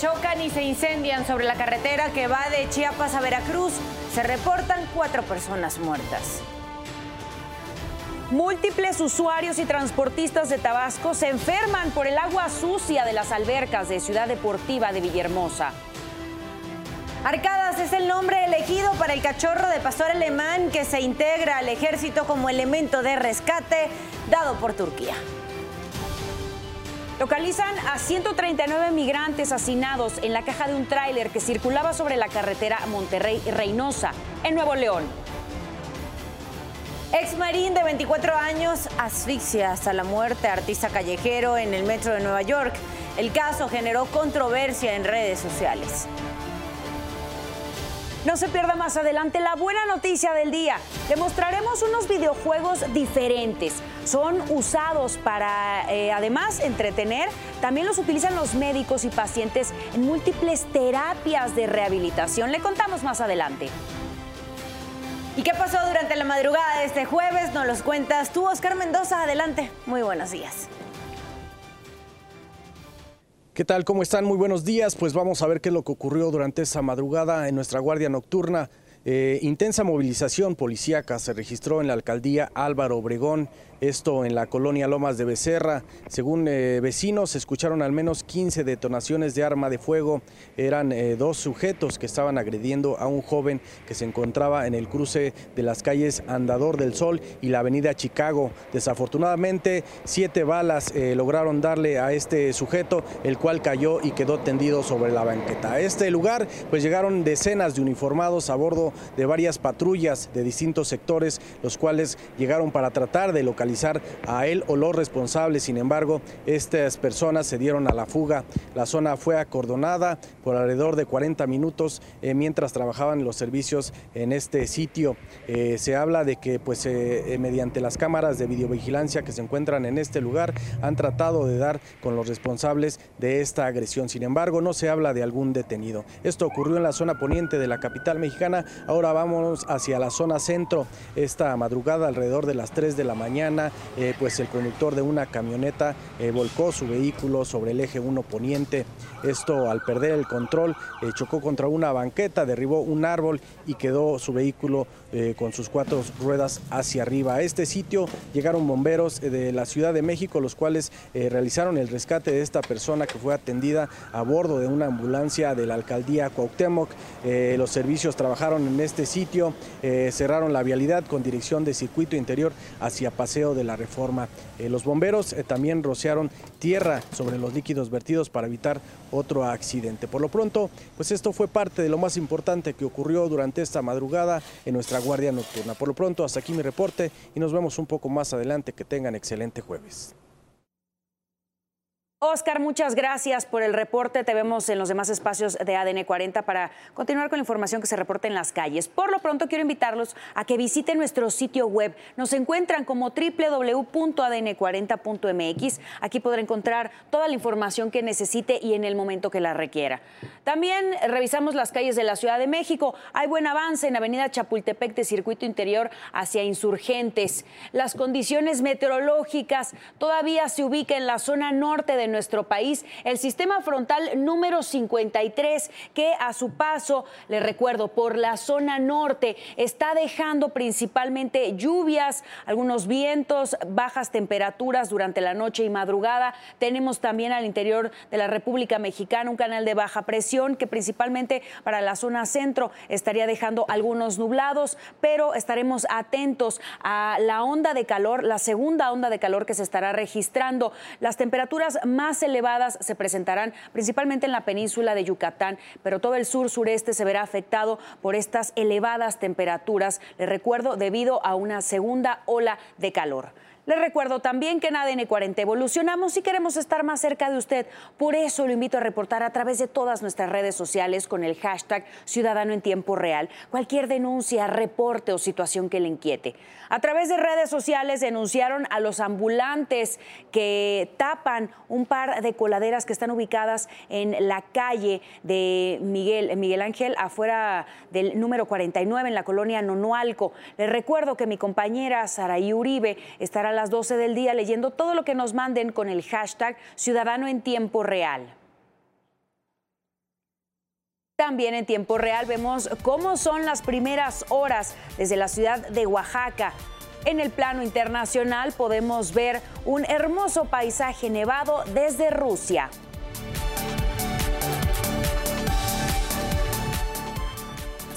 Chocan y se incendian sobre la carretera que va de Chiapas a Veracruz. Se reportan cuatro personas muertas. Múltiples usuarios y transportistas de Tabasco se enferman por el agua sucia de las albercas de Ciudad Deportiva de Villahermosa. Arcadas es el nombre elegido para el cachorro de pastor alemán que se integra al ejército como elemento de rescate dado por Turquía. Localizan a 139 migrantes hacinados en la caja de un tráiler que circulaba sobre la carretera Monterrey-Reynosa, en Nuevo León. Ex marín de 24 años asfixia hasta la muerte artista callejero en el metro de Nueva York. El caso generó controversia en redes sociales. No se pierda más adelante la buena noticia del día. Le mostraremos unos videojuegos diferentes. Son usados para, eh, además, entretener. También los utilizan los médicos y pacientes en múltiples terapias de rehabilitación. Le contamos más adelante. ¿Y qué pasó durante la madrugada de este jueves? Nos los cuentas tú, Oscar Mendoza. Adelante. Muy buenos días. ¿Qué tal? ¿Cómo están? Muy buenos días. Pues vamos a ver qué es lo que ocurrió durante esa madrugada en nuestra guardia nocturna. Eh, intensa movilización policíaca se registró en la alcaldía Álvaro Obregón esto en la colonia Lomas de Becerra. Según eh, vecinos, se escucharon al menos 15 detonaciones de arma de fuego. Eran eh, dos sujetos que estaban agrediendo a un joven que se encontraba en el cruce de las calles Andador del Sol y la avenida Chicago. Desafortunadamente, siete balas eh, lograron darle a este sujeto, el cual cayó y quedó tendido sobre la banqueta. A este lugar, pues llegaron decenas de uniformados a bordo de varias patrullas de distintos sectores, los cuales llegaron para tratar de localizar a él o los responsables. Sin embargo, estas personas se dieron a la fuga. La zona fue acordonada por alrededor de 40 minutos eh, mientras trabajaban los servicios en este sitio. Eh, se habla de que pues eh, mediante las cámaras de videovigilancia que se encuentran en este lugar han tratado de dar con los responsables de esta agresión. Sin embargo, no se habla de algún detenido. Esto ocurrió en la zona poniente de la capital mexicana. Ahora vamos hacia la zona centro. Esta madrugada alrededor de las 3 de la mañana eh, pues el conductor de una camioneta eh, volcó su vehículo sobre el eje 1 poniente. Esto al perder el control eh, chocó contra una banqueta, derribó un árbol y quedó su vehículo con sus cuatro ruedas hacia arriba. A este sitio llegaron bomberos de la Ciudad de México, los cuales realizaron el rescate de esta persona que fue atendida a bordo de una ambulancia de la alcaldía Cuauhtémoc. los servicios trabajaron en este sitio, cerraron la vialidad con dirección de circuito interior hacia Paseo de la reforma. Eh, los bomberos eh, también rociaron tierra sobre los líquidos vertidos para evitar otro accidente. Por lo pronto, pues esto fue parte de lo más importante que ocurrió durante esta madrugada en nuestra guardia nocturna. Por lo pronto, hasta aquí mi reporte y nos vemos un poco más adelante. Que tengan excelente jueves. Oscar, muchas gracias por el reporte. Te vemos en los demás espacios de ADN 40 para continuar con la información que se reporta en las calles. Por lo pronto, quiero invitarlos a que visiten nuestro sitio web. Nos encuentran como www.adn40.mx. Aquí podrá encontrar toda la información que necesite y en el momento que la requiera. También revisamos las calles de la Ciudad de México. Hay buen avance en Avenida Chapultepec de Circuito Interior hacia Insurgentes. Las condiciones meteorológicas todavía se ubican en la zona norte de nuestro país, el sistema frontal número 53, que a su paso, le recuerdo, por la zona norte, está dejando principalmente lluvias, algunos vientos, bajas temperaturas durante la noche y madrugada. Tenemos también al interior de la República Mexicana un canal de baja presión que principalmente para la zona centro estaría dejando algunos nublados, pero estaremos atentos a la onda de calor, la segunda onda de calor que se estará registrando. Las temperaturas más elevadas se presentarán principalmente en la península de Yucatán, pero todo el sur sureste se verá afectado por estas elevadas temperaturas, les recuerdo, debido a una segunda ola de calor. Les recuerdo también que en ADN 40 evolucionamos y queremos estar más cerca de usted. Por eso lo invito a reportar a través de todas nuestras redes sociales con el hashtag Ciudadano en Tiempo Real cualquier denuncia, reporte o situación que le inquiete. A través de redes sociales denunciaron a los ambulantes que tapan un par de coladeras que están ubicadas en la calle de Miguel, Miguel Ángel, afuera del número 49 en la colonia Nonualco. Les recuerdo que mi compañera Saraí Uribe estará las 12 del día leyendo todo lo que nos manden con el hashtag Ciudadano en Tiempo Real. También en tiempo real vemos cómo son las primeras horas desde la ciudad de Oaxaca. En el plano internacional podemos ver un hermoso paisaje nevado desde Rusia.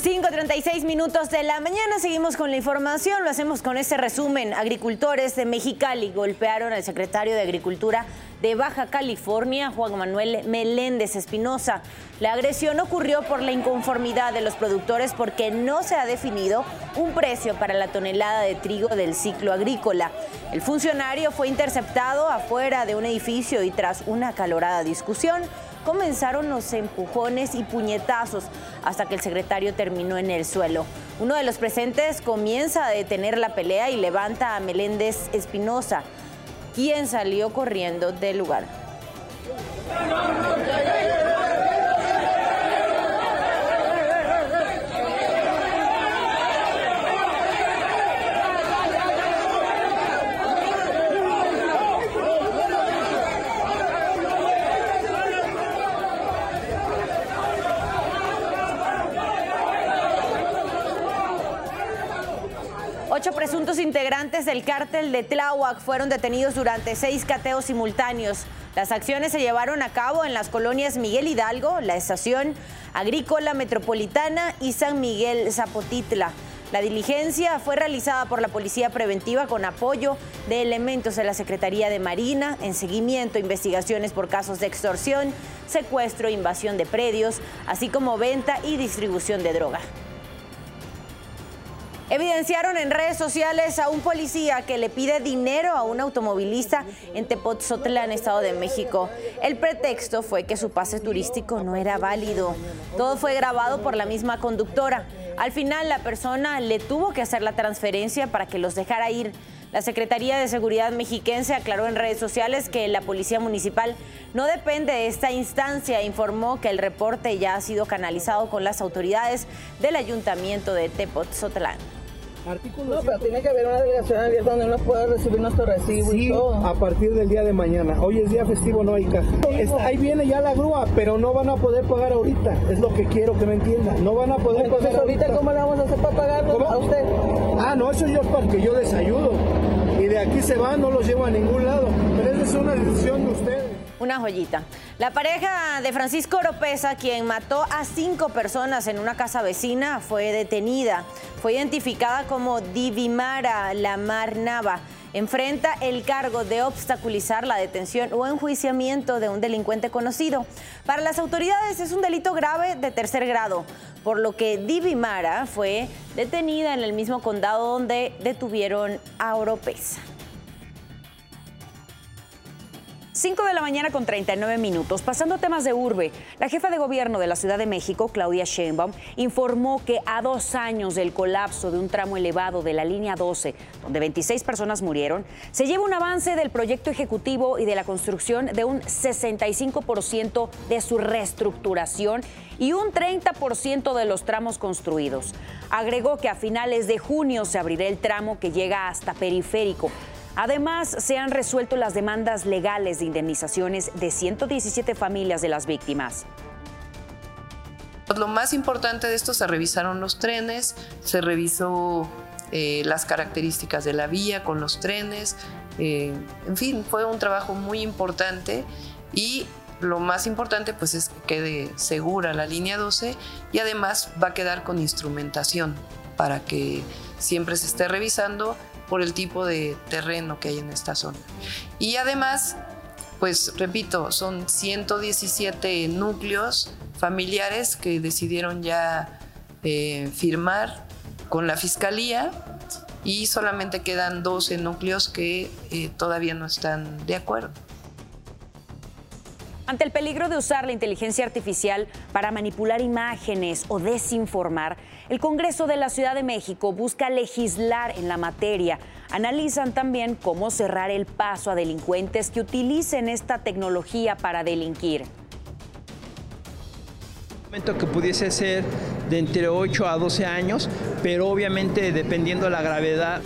5.36 minutos de la mañana, seguimos con la información, lo hacemos con este resumen. Agricultores de Mexicali golpearon al secretario de Agricultura de Baja California, Juan Manuel Meléndez Espinosa. La agresión ocurrió por la inconformidad de los productores porque no se ha definido un precio para la tonelada de trigo del ciclo agrícola. El funcionario fue interceptado afuera de un edificio y tras una acalorada discusión, comenzaron los empujones y puñetazos hasta que el secretario terminó en el suelo. Uno de los presentes comienza a detener la pelea y levanta a Meléndez Espinosa, quien salió corriendo del lugar. Presuntos integrantes del cártel de Tláhuac fueron detenidos durante seis cateos simultáneos. Las acciones se llevaron a cabo en las colonias Miguel Hidalgo, la Estación Agrícola Metropolitana y San Miguel Zapotitla. La diligencia fue realizada por la Policía Preventiva con apoyo de elementos de la Secretaría de Marina en seguimiento a investigaciones por casos de extorsión, secuestro, invasión de predios, así como venta y distribución de droga. Evidenciaron en redes sociales a un policía que le pide dinero a un automovilista en Tepotzotlán, Estado de México. El pretexto fue que su pase turístico no era válido. Todo fue grabado por la misma conductora. Al final, la persona le tuvo que hacer la transferencia para que los dejara ir. La Secretaría de Seguridad mexiquense aclaró en redes sociales que la Policía Municipal no depende de esta instancia. Informó que el reporte ya ha sido canalizado con las autoridades del Ayuntamiento de Tepotzotlán. Artículo no, pero tiene que haber una delegación abierta donde uno pueda recibir nuestro recibo y todo. a partir del día de mañana. Hoy es día festivo, no hay caja. ahí viene ya la grúa, pero no van a poder pagar ahorita. Es lo que quiero que me entiendan. No van a poder Entonces, pagar ahorita. ¿cómo le vamos a hacer para pagar a usted? Ah, no, eso yo es para que yo les ayudo. Y de aquí se van, no los llevo a ningún lado. Pero esa es una decisión de ustedes. Una joyita. La pareja de Francisco Oropesa, quien mató a cinco personas en una casa vecina, fue detenida. Fue identificada como Divimara Lamar Nava. Enfrenta el cargo de obstaculizar la detención o enjuiciamiento de un delincuente conocido. Para las autoridades es un delito grave de tercer grado, por lo que Divimara fue detenida en el mismo condado donde detuvieron a Oropesa. 5 de la mañana con 39 minutos. Pasando a temas de urbe, la jefa de gobierno de la Ciudad de México, Claudia Sheinbaum, informó que a dos años del colapso de un tramo elevado de la línea 12, donde 26 personas murieron, se lleva un avance del proyecto ejecutivo y de la construcción de un 65% de su reestructuración y un 30% de los tramos construidos. Agregó que a finales de junio se abrirá el tramo que llega hasta Periférico Además, se han resuelto las demandas legales de indemnizaciones de 117 familias de las víctimas. Lo más importante de esto se revisaron los trenes, se revisó eh, las características de la vía con los trenes, eh, en fin, fue un trabajo muy importante y lo más importante pues es que quede segura la línea 12 y además va a quedar con instrumentación para que siempre se esté revisando por el tipo de terreno que hay en esta zona. Y además, pues repito, son 117 núcleos familiares que decidieron ya eh, firmar con la fiscalía y solamente quedan 12 núcleos que eh, todavía no están de acuerdo. Ante el peligro de usar la inteligencia artificial para manipular imágenes o desinformar, el Congreso de la Ciudad de México busca legislar en la materia. Analizan también cómo cerrar el paso a delincuentes que utilicen esta tecnología para delinquir que pudiese ser de entre 8 a 12 años, pero obviamente dependiendo de la gravedad.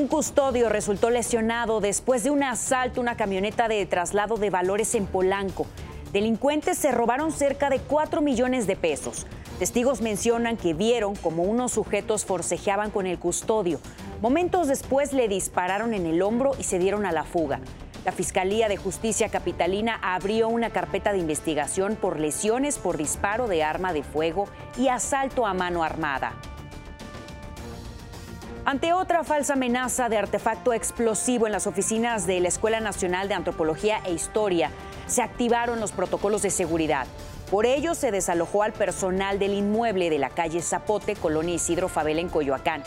Un custodio resultó lesionado después de un asalto a una camioneta de traslado de valores en Polanco. Delincuentes se robaron cerca de 4 millones de pesos. Testigos mencionan que vieron como unos sujetos forcejeaban con el custodio. Momentos después le dispararon en el hombro y se dieron a la fuga. La Fiscalía de Justicia Capitalina abrió una carpeta de investigación por lesiones por disparo de arma de fuego y asalto a mano armada. Ante otra falsa amenaza de artefacto explosivo en las oficinas de la Escuela Nacional de Antropología e Historia, se activaron los protocolos de seguridad. Por ello, se desalojó al personal del inmueble de la calle Zapote, Colonia Isidro Favela en Coyoacán.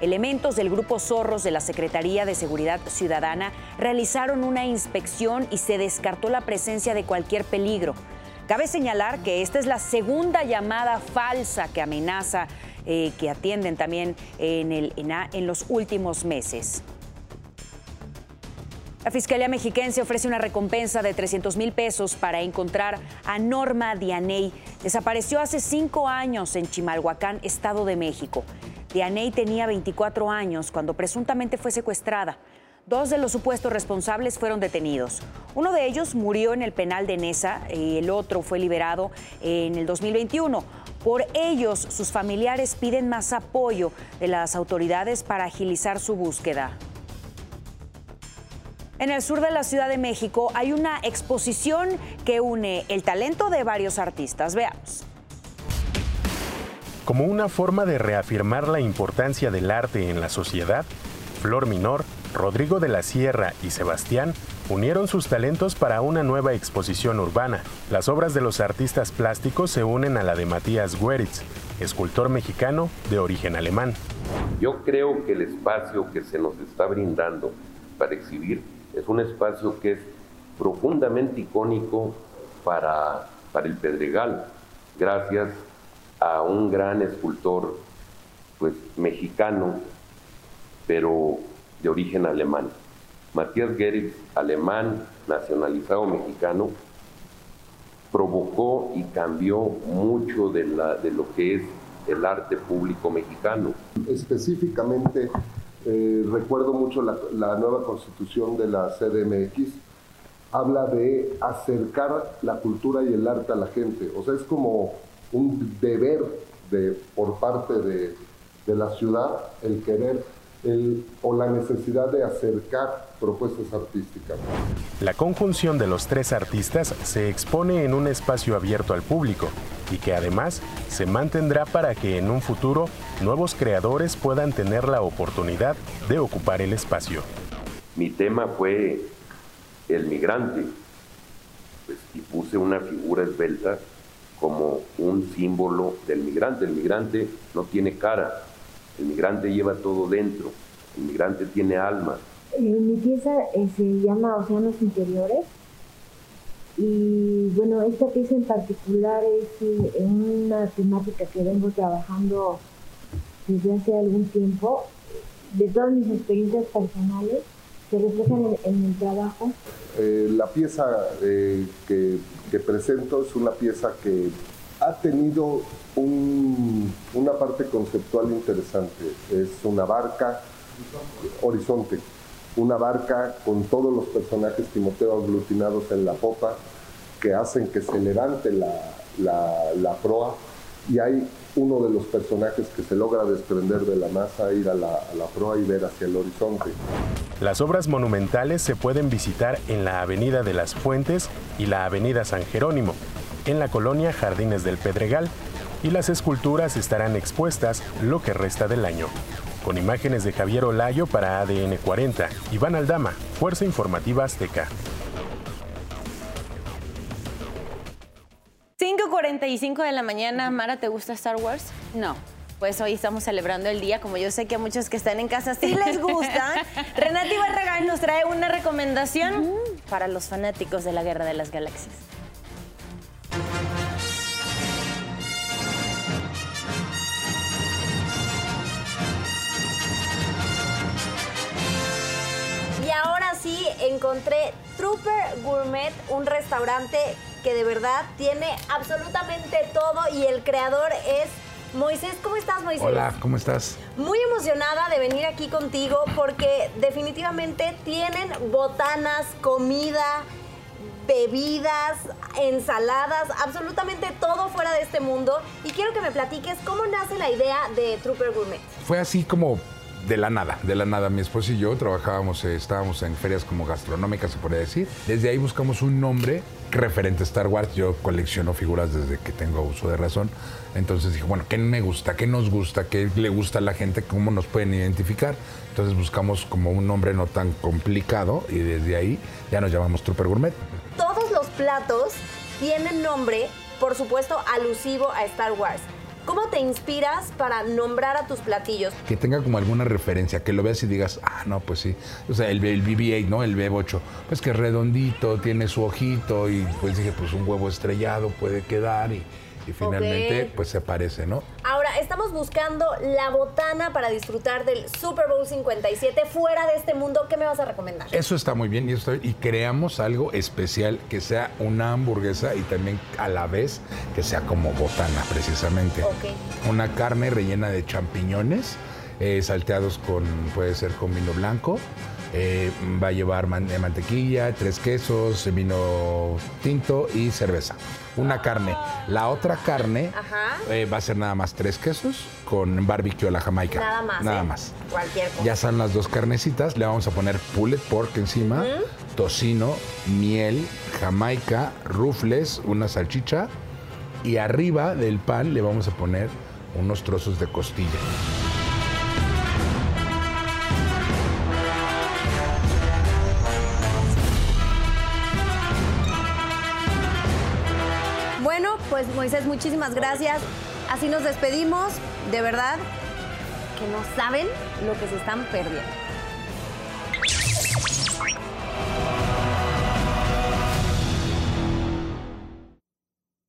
Elementos del Grupo Zorros de la Secretaría de Seguridad Ciudadana realizaron una inspección y se descartó la presencia de cualquier peligro. Cabe señalar que esta es la segunda llamada falsa que amenaza, eh, que atienden también en, el, en los últimos meses. La Fiscalía Mexiquense ofrece una recompensa de 300 mil pesos para encontrar a Norma Dianey. Desapareció hace cinco años en Chimalhuacán, Estado de México. Dianey tenía 24 años cuando presuntamente fue secuestrada. Dos de los supuestos responsables fueron detenidos. Uno de ellos murió en el penal de Nesa y el otro fue liberado en el 2021. Por ellos, sus familiares piden más apoyo de las autoridades para agilizar su búsqueda. En el sur de la Ciudad de México hay una exposición que une el talento de varios artistas. Veamos. Como una forma de reafirmar la importancia del arte en la sociedad, Flor Minor, Rodrigo de la Sierra y Sebastián unieron sus talentos para una nueva exposición urbana. Las obras de los artistas plásticos se unen a la de Matías Gueritz, escultor mexicano de origen alemán. Yo creo que el espacio que se nos está brindando para exhibir es un espacio que es profundamente icónico para, para el Pedregal, gracias a un gran escultor pues, mexicano, pero de origen alemán. Matías Geritz, alemán, nacionalizado mexicano, provocó y cambió mucho de, lo que es el arte público mexicano. Específicamente, eh, recuerdo mucho la, la nueva constitución de la CDMX, habla de acercar la cultura y el arte a la gente. O sea, es como un deber de, por parte de, la ciudad el querer el, o la necesidad de acercar propuestas artísticas. La conjunción de los tres artistas se expone en un espacio abierto al público y que además se mantendrá para que en un futuro nuevos creadores puedan tener la oportunidad de ocupar el espacio. Mi tema fue el migrante pues, y puse una figura esbelta como un símbolo del migrante. El migrante no tiene cara, el migrante lleva todo dentro, el migrante tiene alma. Eh, mi pieza eh, se llama Océanos Interiores y bueno, esta pieza en particular es eh, una temática que vengo trabajando desde hace algún tiempo, de todas mis experiencias personales se reflejan en, el trabajo. la pieza que que presento es una pieza que ha tenido una parte conceptual interesante. Es una barca, horizonte, una barca con todos los personajes Timoteo aglutinados en la popa que hacen que se levante la, proa y hay uno de los personajes que se logra desprender de la masa, ir a la, a la, proa y ver hacia el horizonte. Las obras monumentales se pueden visitar en la Avenida de las Fuentes y la Avenida San Jerónimo, en la colonia Jardines del Pedregal, y las esculturas estarán expuestas lo que resta del año. Con imágenes de Javier Olayo para ADN 40, Iván Aldama, Fuerza Informativa Azteca. 5.45 de la mañana, Mara, ¿te gusta Star Wars? No. Pues hoy estamos celebrando el día, como yo sé que a muchos que están en casa sí les gusta. Renati Barragán nos trae una recomendación para los fanáticos de la Guerra de las Galaxias. Encontré Trooper Gourmet, un restaurante que de verdad tiene absolutamente todo y el creador es Moisés. ¿Cómo estás, Moisés? Hola, ¿cómo estás? Muy emocionada de venir aquí contigo porque definitivamente tienen botanas, comida bebidas, ensaladas, absolutamente todo fuera de este mundo. Y quiero que me platiques cómo nace la idea de Trooper Gourmet. Fue así como de la nada, de la nada. Mi esposo y yo trabajábamos, eh, estábamos en ferias como gastronómicas, se podría decir. Desde ahí buscamos un nombre referente a Star Wars. Yo colecciono figuras desde que tengo uso de razón. Entonces dije, bueno, ¿qué me gusta? ¿Qué nos gusta? ¿Qué le gusta a la gente? ¿Cómo nos pueden identificar? Entonces buscamos como un nombre no tan complicado y desde ahí ya nos llamamos Trooper Gourmet. Todos los platos tienen nombre, por supuesto, alusivo a Star Wars. ¿Cómo te inspiras para nombrar a tus platillos? Que tenga como alguna referencia, que lo veas y digas, ah, no, pues sí. O sea, el, el BB-8, ¿no? El B8, pues que redondito, tiene su ojito y pues dije, pues un huevo estrellado puede quedar y, y finalmente pues se parece, ¿no? Ahora, estamos buscando la botana para disfrutar del Super Bowl 57 fuera de este mundo. ¿Qué me vas a recomendar? Eso está muy bien y, esto- y creamos algo especial que sea una hamburguesa y también a la vez que sea como botana precisamente. Ok. Una carne rellena de champiñones eh, salteados con, puede ser con vino blanco. Eh, va a llevar man- eh, mantequilla, tres quesos, vino tinto y cerveza. Una carne. La otra carne eh, va a ser nada más tres quesos con barbecue a la jamaica. Nada más. Nada ¿eh? más. Cualquier cosa. Ya están las dos carnecitas, le vamos a poner pulled pork encima, tocino, miel, jamaica, rufles, una salchicha y arriba del pan le vamos a poner unos trozos de costilla. Pues Moisés, muchísimas gracias. Así nos despedimos. De verdad que no saben lo que se están perdiendo.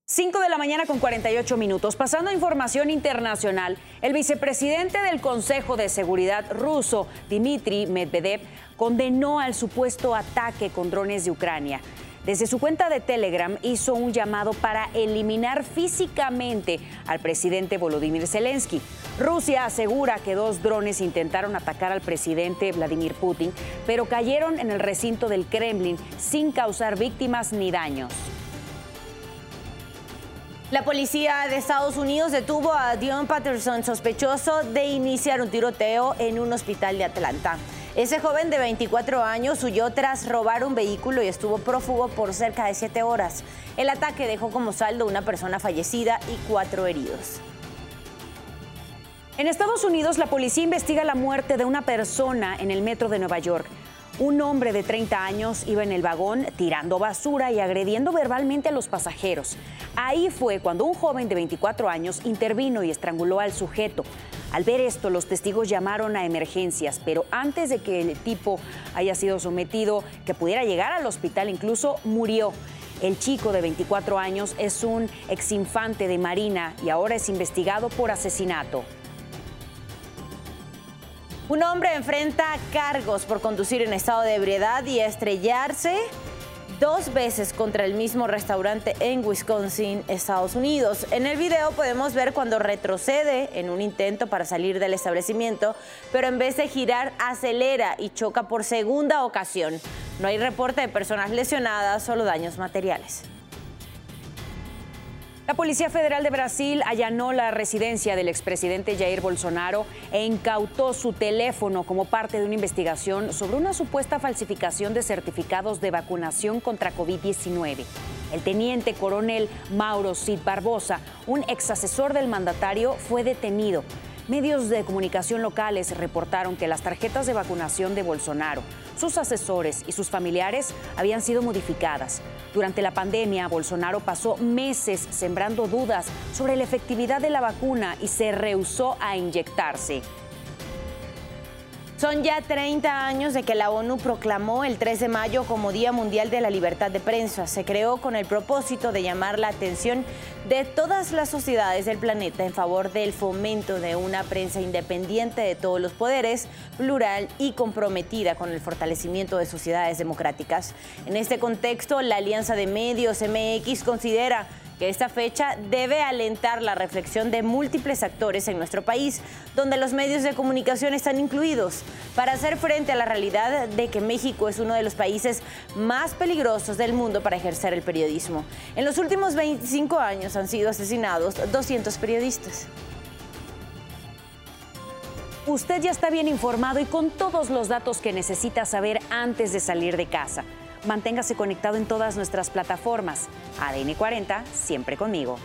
5 de la mañana con 48 minutos. Pasando a información internacional, el vicepresidente del Consejo de Seguridad ruso, Dmitry Medvedev, condenó al supuesto ataque con drones de Ucrania. Desde su cuenta de Telegram hizo un llamado para eliminar físicamente al presidente Volodymyr Zelensky. Rusia asegura que dos drones intentaron atacar al presidente Vladimir Putin, pero cayeron en el recinto del Kremlin sin causar víctimas ni daños. La policía de Estados Unidos detuvo a Dion Patterson, sospechoso de iniciar un tiroteo en un hospital de Atlanta. Ese joven de 24 años huyó tras robar un vehículo y estuvo prófugo por cerca de siete horas. El ataque dejó como saldo una persona fallecida y cuatro heridos. En Estados Unidos, la policía investiga la muerte de una persona en el metro de Nueva York. Un hombre de 30 años iba en el vagón tirando basura y agrediendo verbalmente a los pasajeros. Ahí fue cuando un joven de 24 años intervino y estranguló al sujeto. Al ver esto, los testigos llamaron a emergencias, pero antes de que el tipo haya sido sometido, que pudiera llegar al hospital, incluso murió. El chico de 24 años es un exinfante de Marina y ahora es investigado por asesinato. Un hombre enfrenta cargos por conducir en estado de ebriedad y estrellarse dos veces contra el mismo restaurante en Wisconsin, Estados Unidos. En el video podemos ver cuando retrocede en un intento para salir del establecimiento, pero en vez de girar acelera y choca por segunda ocasión. No hay reporte de personas lesionadas, solo daños materiales. La Policía Federal de Brasil allanó la residencia del expresidente Jair Bolsonaro e incautó su teléfono como parte de una investigación sobre una supuesta falsificación de certificados de vacunación contra COVID-19. El teniente coronel Mauro Cid Barbosa, un ex asesor del mandatario, fue detenido. Medios de comunicación locales reportaron que las tarjetas de vacunación de Bolsonaro, sus asesores y sus familiares habían sido modificadas. Durante la pandemia, Bolsonaro pasó meses sembrando dudas sobre la efectividad de la vacuna y se rehusó a inyectarse. Son ya 30 años de que la ONU proclamó el 3 de mayo como Día Mundial de la Libertad de Prensa. Se creó con el propósito de llamar la atención de todas las sociedades del planeta en favor del fomento de una prensa independiente de todos los poderes, plural y comprometida con el fortalecimiento de sociedades democráticas. En este contexto, la Alianza de Medios MX considera que esta fecha debe alentar la reflexión de múltiples actores en nuestro país, donde los medios de comunicación están incluidos, para hacer frente a la realidad de que México es uno de los países más peligrosos del mundo para ejercer el periodismo. En los últimos 25 años han sido asesinados 200 periodistas. Usted ya está bien informado y con todos los datos que necesita saber antes de salir de casa. Manténgase conectado en todas nuestras plataformas. ADN 40, siempre conmigo.